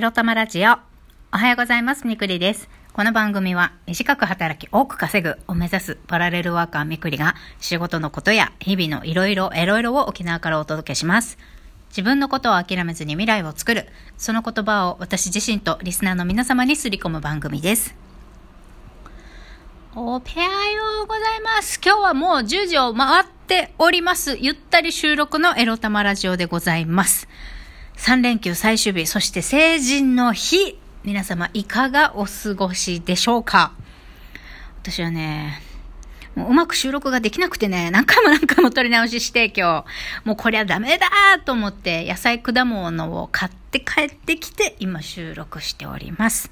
エロ玉ラジオ。おはようございます。みくりです。この番組は短く働き多く稼ぐを目指すパラレルワーカーみくりが仕事のことや日々のいろいろエロいろを沖縄からお届けします。自分のことを諦めずに未来を作る。その言葉を私自身とリスナーの皆様にすり込む番組です。おペアようございます。今日はもう10時を回っております。ゆったり収録のエロ玉ラジオでございます。3連休最終日、そして成人の日。皆様いかがお過ごしでしょうか？私はね、もううまく収録ができなくてね、何回も何回も撮り直しして今日、もうこりゃダメだと思って野菜果物を買って帰ってきて今収録しております。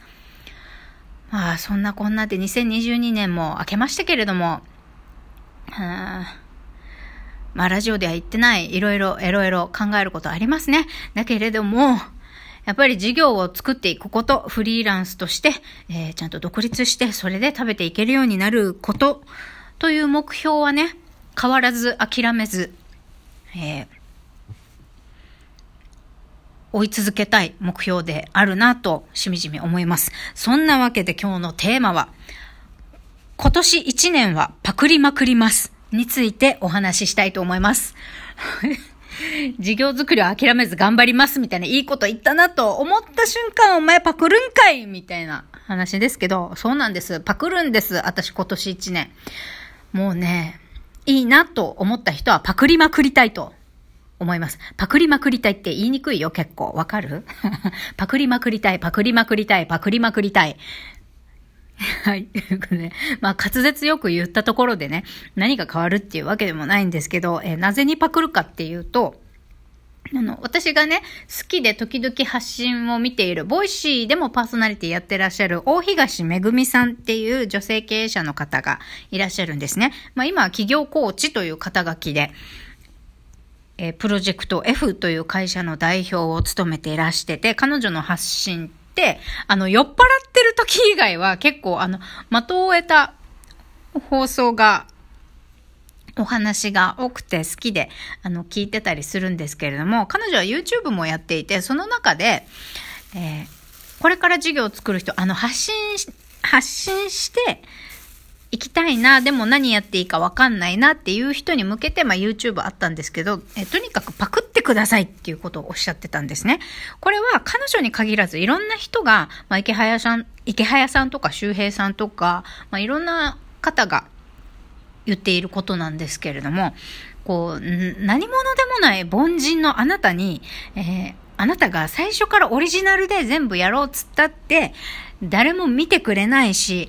まあそんなこんなで2022年も明けましたけれども、はあまあラジオでは言ってないいろいろエロエロ考えることありますね。だけれども、やっぱり事業を作っていくこと、フリーランスとして、えーちゃんと独立して、それで食べていけるようになること、という目標はね、変わらず諦めず、えー追い続けたい目標であるなと、しみじみ思います。そんなわけで今日のテーマは、今年1年はパクりまくります。についてお話ししたいと思います。事業作りを諦めず頑張りますみたいないいこと言ったなと思った瞬間お前パクるんかいみたいな話ですけど、そうなんです。パクるんです。私今年1年。もうね、いいなと思った人はパクりまくりたいと思います。パクりまくりたいって言いにくいよ、結構。わかる？パクりまくりたい、パクりまくりたい、パクりまくりたい。はい。ということで、まあ、滑舌よく言ったところでね、何が変わるっていうわけでもないんですけど、えーなぜにパクるかっていうと、あの、私がね、好きで時々発信を見ている、 Voicy でもパーソナリティやってらっしゃる、大東めぐみさんっていう女性経営者の方がいらっしゃるんですね。まあ今は起業コーチという肩書きで、えープロジェクト F という会社の代表を務めていらしてて、彼女の発信って、あの、酔っ払ってる時以外は結構、あの、的を得た放送がお話が多くて好きで、あの、聞いてたりするんですけれども、彼女は YouTube もやっていて、その中で、えーこれから事業を作る人、あの、発信し、発信して、行きたいな、でも何やっていいかわかんないなっていう人に向けて、まあ YouTube あったんですけど、えとにかくパクってくださいっていうことをおっしゃってたんですね。これは彼女に限らずいろんな人が、まあ池早さん、池早さんとか周平さんとか、まあいろんな方が言っていることなんですけれども、こう、何者でもない凡人のあなたに、えーあなたが最初からオリジナルで全部やろうっつったって、誰も見てくれないし、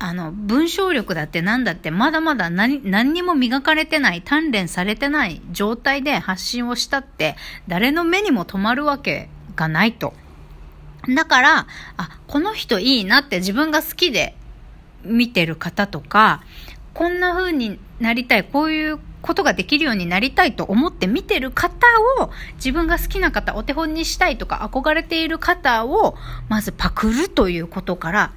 あの、文章力だって何だってまだまだ何、何にも磨かれてない、鍛錬されてない状態で発信をしたって、誰の目にも留まるわけがないと。だから、あ、この人いいなって自分が好きで見てる方とか、こんな風になりたい、こういうことができるようになりたいと思って見てる方を、自分が好きな方、お手本にしたいとか憧れている方を、まずパクるということから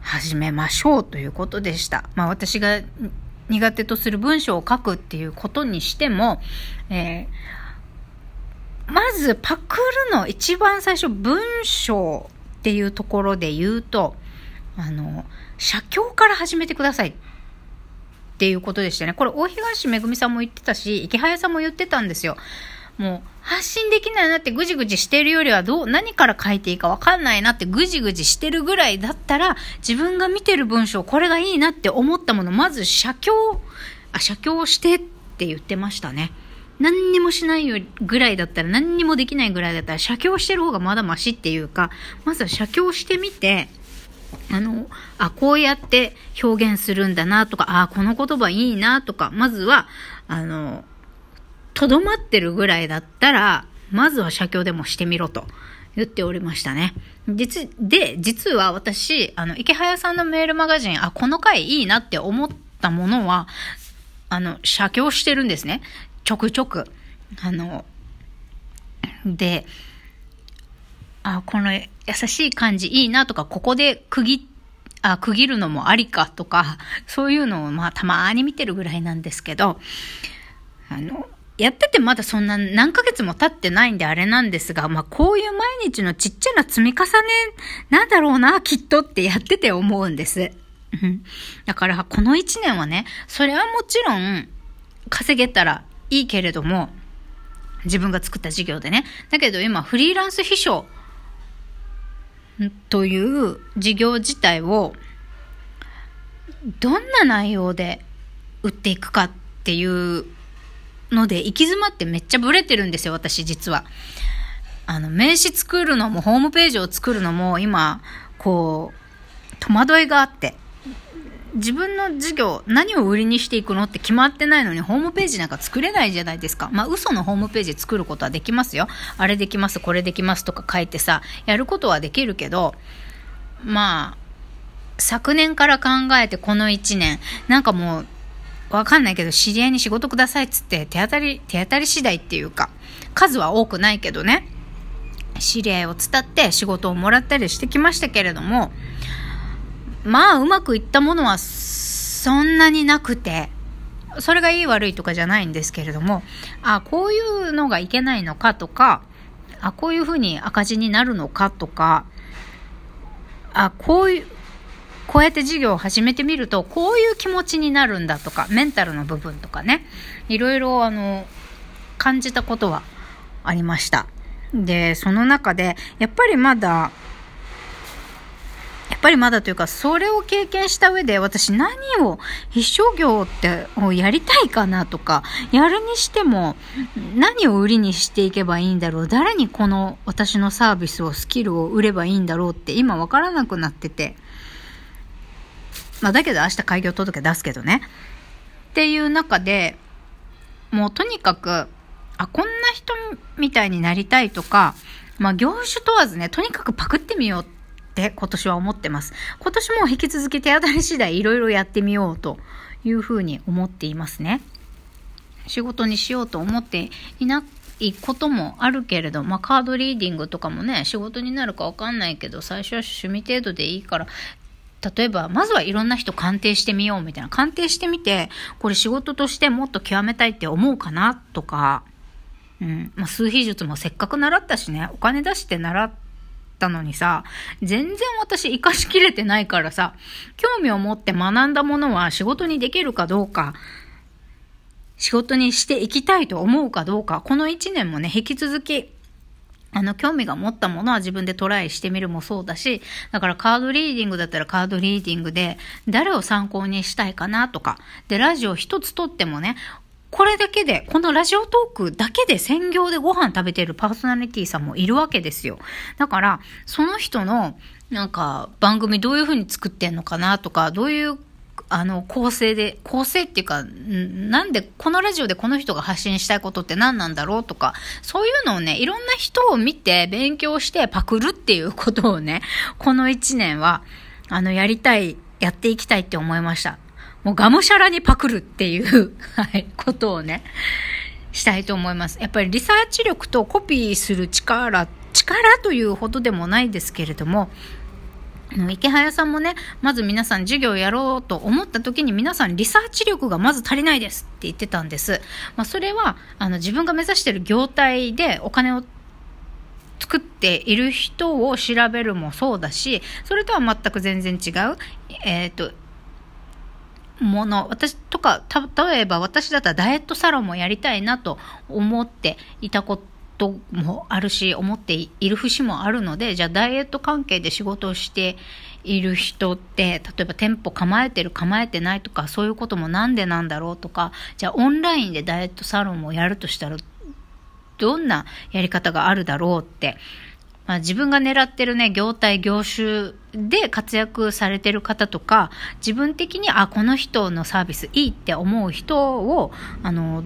始めましょうということでした。まあ私が苦手とする文章を書くっていうことにしても、えーまずパクるの一番最初文章っていうところで言うと、あの、写経から始めてくださいっていうことでしたね。これ大東めぐみさんも言ってたし、池早さんも言ってたんですよ。もう発信できないなってぐじぐじしてるよりはどう、何から書いていいかわかんないなってぐじぐじしてるぐらいだったら、自分が見てる文章、これがいいなって思ったもの、まず写経、あ、写経してって言ってましたね。何にもしないよぐらいだったら、何にもできないぐらいだったら、写経してる方がまだマシっていうか、まずは写経してみて、あの、あ、こうやって表現するんだなとか、あ、この言葉いいなとか、まずは、あの、とどまってるぐらいだったら、まずは写経でもしてみろと言っておりましたね。実、で、実は私、あの、池早さんのメールマガジン、あ、この回いいなって思ったものは、あの、写経してるんですね。ちょくちょく。あの、で、あ、この優しい感じいいなとか、ここで区切あ、区切るのもありかとか、そういうのをまあたまに見てるぐらいなんですけど、あの、やっててまだそんな何ヶ月も経ってないんであれなんですが、まあこういう毎日のちっちゃな積み重ねなんだろうな、きっとってやってて思うんです。だからこの1年はね、それはもちろん稼げたらいいけれども、自分が作った事業でね。だけど今フリーランス秘書という事業自体をどんな内容で売っていくかっていうので行き詰まってめっちゃブレてるんですよ、私実は。あの、名刺作るのも、ホームページを作るのも、今、こう、戸惑いがあって。自分の事業、何を売りにしていくのって決まってないのに、ホームページなんか作れないじゃないですか。まあ、嘘のホームページ作ることはできますよ。あれできます、これできますとか書いてさ、やることはできるけど、まあ、昨年から考えてこの1年、なんかもう、わかんないけど、知り合いに仕事くださいっつって、手当たり、手当たり次第っていうか、数は多くないけどね、知り合いを伝って仕事をもらったりしてきましたけれども、まあ、うまくいったものはそんなになくて、それがいい悪いとかじゃないんですけれども、あ、こういうのがいけないのかとか、あ、こういうふうに赤字になるのかとか、あ、こういう、こうやって授業を始めてみると、こういう気持ちになるんだとか、メンタルの部分とかね、いろいろあの、感じたことはありました。で、その中で、やっぱりまだ、ぱりまだというか、それを経験した上で、私何を、必勝業ってをやりたいかなとか、やるにしても、何を売りにしていけばいいんだろう、誰にこの私のサービスを、スキルを売ればいいんだろうって今わからなくなってて、まあ、だけど明日開業届出すけどね。っていう中で、もうとにかく、あ、こんな人みたいになりたいとか、まあ、業種問わずね、とにかくパクってみようって今年は思ってます。今年も引き続き手当たり次第いろいろやってみようというふうに思っていますね。仕事にしようと思っていないこともあるけれど、まあ、カードリーディングとかもね、仕事になるかわかんないけど、最初は趣味程度でいいから例えば、まずはいろんな人鑑定してみようみたいな。鑑定してみて、これ仕事としてもっと極めたいって思うかなとか、うん。まあ、数秘術もせっかく習ったしね、お金出して習ったのにさ、全然私活かしきれてないからさ、興味を持って学んだものは仕事にできるかどうか、仕事にしていきたいと思うかどうか、この一年もね、引き続きあの、興味が持ったものは自分でトライしてみるもそうだし、だからカードリーディングだったらカードリーディングで、誰を参考にしたいかなとか、で、ラジオ一つとってもね、これだけで、このラジオトークだけで専業でご飯食べてるパーソナリティさんもいるわけですよ。だから、その人の、なんか、番組どういう風に作ってんのかなとか、どういうあの、構成で、構成っていうか、なんで、このラジオでこの人が発信したいことって何なんだろうとか、そういうのをね、いろんな人を見て、勉強してパクるっていうことをね、この一年は、あの、やりたい、やっていきたいって思いました。もうがむしゃらにパクるっていう、はい、ことをね、したいと思います。やっぱりリサーチ力とコピーする力、力というほどでもないですけれども、池早さんもね、まず皆さん授業をやろうと思った時に皆さんリサーチ力がまず足りないですって言ってたんです。まあ、それは、あの、自分が目指している業態でお金を作っている人を調べるもそうだし、それとは全く全然違う、えっ、ー、と、もの、私とか、例えば私だったらダイエットサロンもやりたいなと思っていたこともあるし、思っている節もあるので、じゃあダイエット関係で仕事をしている人って、例えば店舗構えてる構えてないとか、そういうこともなんでなんだろうとか、じゃあオンラインでダイエットサロンをやるとしたら、どんなやり方があるだろうって、まあ、自分が狙ってるね、業態、業種で活躍されてる方とか、自分的に、あ、この人のサービスいいって思う人を、あの、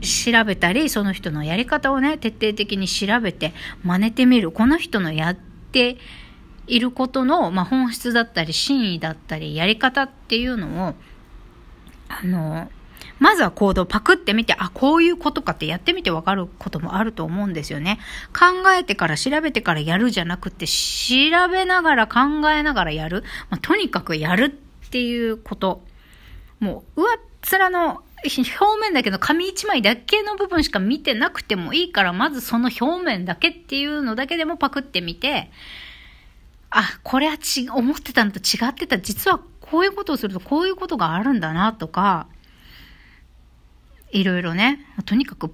調べたり、その人のやり方をね、徹底的に調べて真似てみる。この人のやっていることの、まあ、本質だったり、真意だったり、やり方っていうのを、あの、まずは行動パクってみて、あ、こういうことかってやってみてわかることもあると思うんですよね。考えてから調べてからやるじゃなくて、調べながら考えながらやる。まあ、とにかくやるっていうこと。もう、上っ面の表面だけど紙一枚だけの部分しか見てなくてもいいから、まずその表面だけっていうのだけでもパクってみて、あ、これはち、思ってたのと違ってた。実はこういうことをするとこういうことがあるんだなとか、いろいろね、とにかく、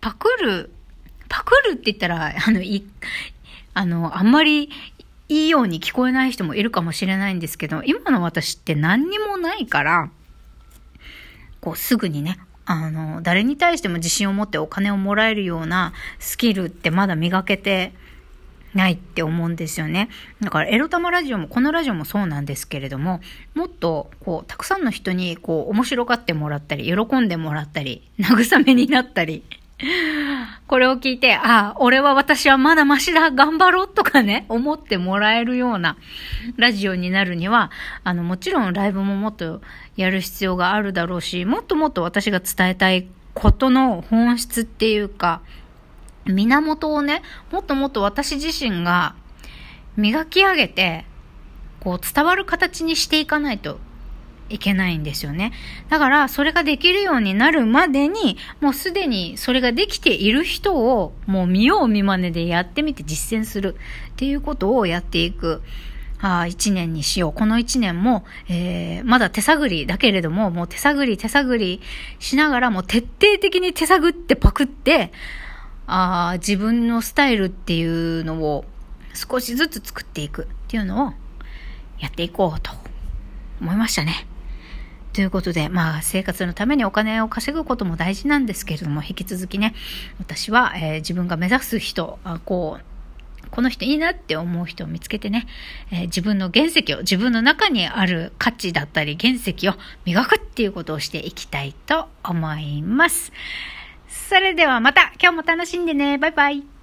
パクる、パクるって言ったら、あの、い、あの、あんまりいいように聞こえない人もいるかもしれないんですけど、今の私って何にもないから、こうすぐにね、あの、誰に対しても自信を持ってお金をもらえるようなスキルってまだ磨けてないって思うんですよね。だからエロ玉ラジオも、このラジオもそうなんですけれども、もっと、こう、たくさんの人に、こう、面白がってもらったり、喜んでもらったり、慰めになったり、これを聞いて、ああ、俺は私はまだマシだ、頑張ろうとかね、思ってもらえるようなラジオになるには、あの、もちろんライブももっとやる必要があるだろうし、もっともっと私が伝えたいことの本質っていうか、源をね、もっともっと私自身が磨き上げて、こう伝わる形にしていかないといけないんですよね。だから、それができるようになるまでに、もうすでにそれができている人を、もう見よう見まねでやってみて実践するっていうことをやっていく。あ一年にしよう。この一年も、えー、まだ手探りだけれども、もう手探り手探りしながらもう徹底的に手探ってパクって、あ自分のスタイルっていうのを少しずつ作っていくっていうのをやっていこうと思いましたね。ということで、まあ、生活のためにお金を稼ぐことも大事なんですけれども、引き続きね、私は、えー、自分が目指す人、あこう、この人いいなって思う人を見つけてね、えー、自分の原石を、自分の中にある価値だったり原石を磨くっていうことをしていきたいと思います。それではまた今日も楽しんでね。バイバイ。